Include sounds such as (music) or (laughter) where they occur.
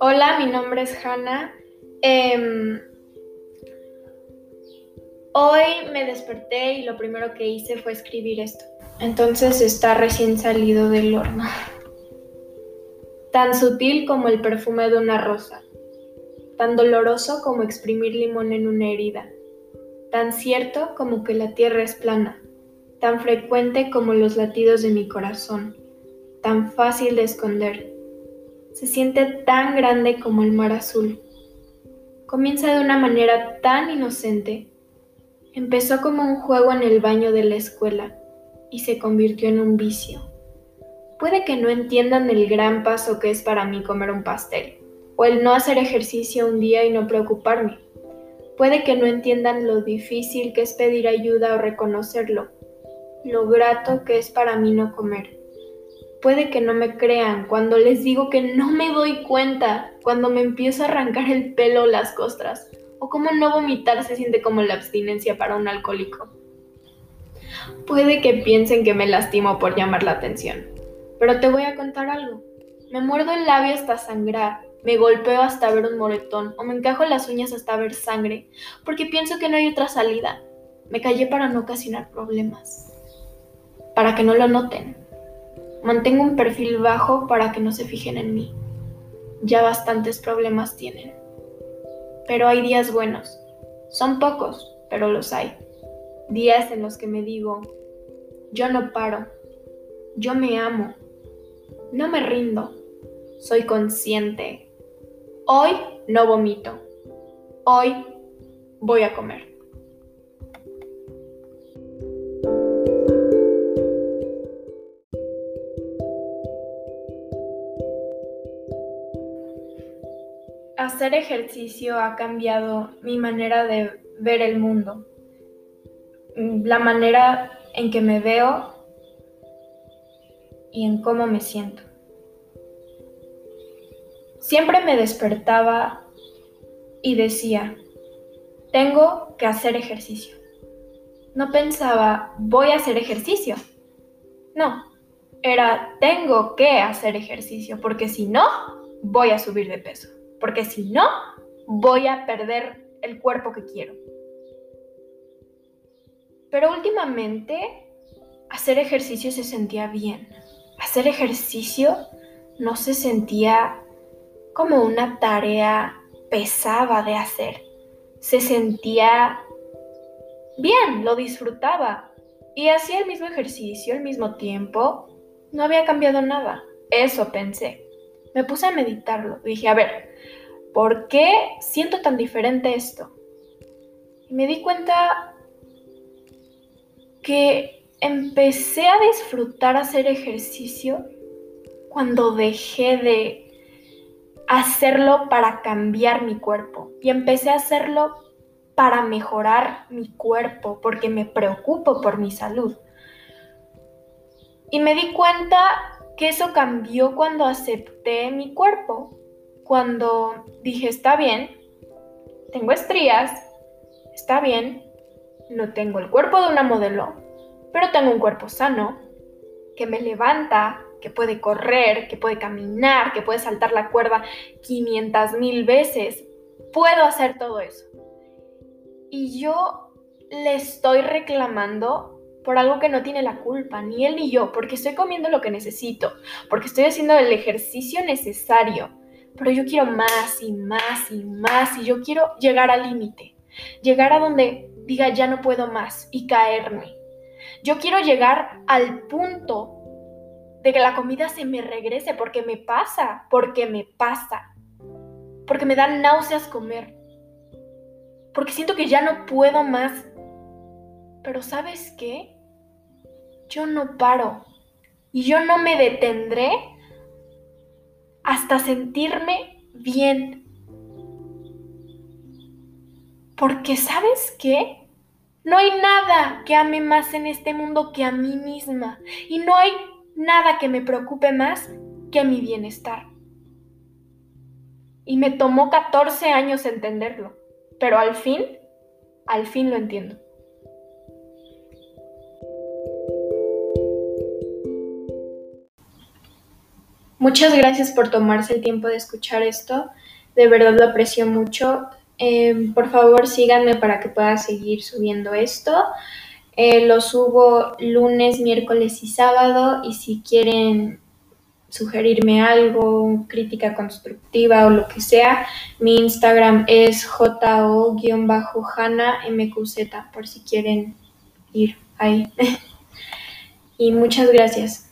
Hola, mi nombre es Hanna. Em, hoy me desperté y lo primero que hice fue escribir esto. Entonces está recién salido del horno. (laughs) Tan sutil como el perfume de una rosa. Tan doloroso como exprimir limón en una herida. Tan cierto como que la tierra es plana. Tan frecuente como los latidos de mi corazón. Tan fácil de esconder se siente tan grande como el mar azul. Comienza de una manera tan inocente. Empezó como un juego en el baño de la escuela y se convirtió en un vicio. Puede que no entiendan el gran paso que es para mí comer un pastel, o el no hacer ejercicio un día y no preocuparme. Puede que no entiendan lo difícil que es pedir ayuda o reconocerlo, lo grato que es para mí no comer. Puede que no me crean cuando les digo que no me doy cuenta cuando me empiezo a arrancar el pelo o las costras, o cómo no vomitar se siente como la abstinencia para un alcohólico. Puede que piensen que me lastimo por llamar la atención, pero te voy a contar algo. Me muerdo el labio hasta sangrar, me golpeo hasta ver un moretón o me encajo las uñas hasta ver sangre, porque pienso que no hay otra salida. Me callé para no ocasionar problemas, para que no lo noten Mantengo un perfil bajo para que no se fijen en mí. Ya bastantes problemas tienen. Pero hay días buenos. Son pocos, pero los hay. Días en los que me digo, yo no paro, yo me amo, no me rindo, soy consciente. Hoy no vomito, hoy voy a comer. Hacer ejercicio ha cambiado mi manera de ver el mundo, la manera en que me veo y en cómo me siento. Siempre me despertaba y decía, tengo que hacer ejercicio. No pensaba, voy a hacer ejercicio. No, era, tengo que hacer ejercicio, porque si no, voy a subir de peso porque si no, voy a perder el cuerpo que quiero. Pero últimamente, hacer ejercicio se sentía bien. Hacer ejercicio no se sentía como una tarea pesada de hacer. Se sentía bien, lo disfrutaba. Y hacía el mismo ejercicio al mismo tiempo. No había cambiado nada. Eso pensé. Me puse a meditarlo. Dije, a ver, ¿por qué siento tan diferente esto? Y me di cuenta que empecé a disfrutar hacer ejercicio cuando dejé de hacerlo para cambiar mi cuerpo y empecé a hacerlo para mejorar mi cuerpo porque me preocupo por mi salud. Y me di cuenta que eso cambió cuando acepté mi cuerpo, cuando dije, está bien, tengo estrías, está bien, no tengo el cuerpo de una modelo, pero tengo un cuerpo sano, que me levanta, que puede correr, que puede caminar, que puede saltar la cuerda 500 mil veces. Puedo hacer todo eso. Y yo le estoy reclamando por algo que no tiene la culpa, ni él ni yo, porque estoy comiendo lo que necesito, porque estoy haciendo el ejercicio necesario, pero yo quiero más y más y más y yo quiero llegar al límite, llegar a donde diga ya no puedo más y caerme. Yo quiero llegar al punto de que la comida se me regrese porque me pasa, porque me pasa, porque me dan náuseas comer, porque siento que ya no puedo más. Pero ¿sabes qué? yo no paro y yo no me detendré hasta sentirme bien. Porque sabes qué? No hay nada que ame más en este mundo que a mí misma. Y no hay nada que me preocupe más que mi bienestar. Y me tomó 14 años entenderlo. Pero al fin, al fin lo entiendo. Muchas gracias por tomarse el tiempo de escuchar esto. De verdad lo aprecio mucho. Eh, por favor, síganme para que pueda seguir subiendo esto. Eh, lo subo lunes, miércoles y sábado. Y si quieren sugerirme algo, crítica constructiva o lo que sea, mi Instagram es jo-hana-mqz por si quieren ir ahí. (laughs) y muchas gracias.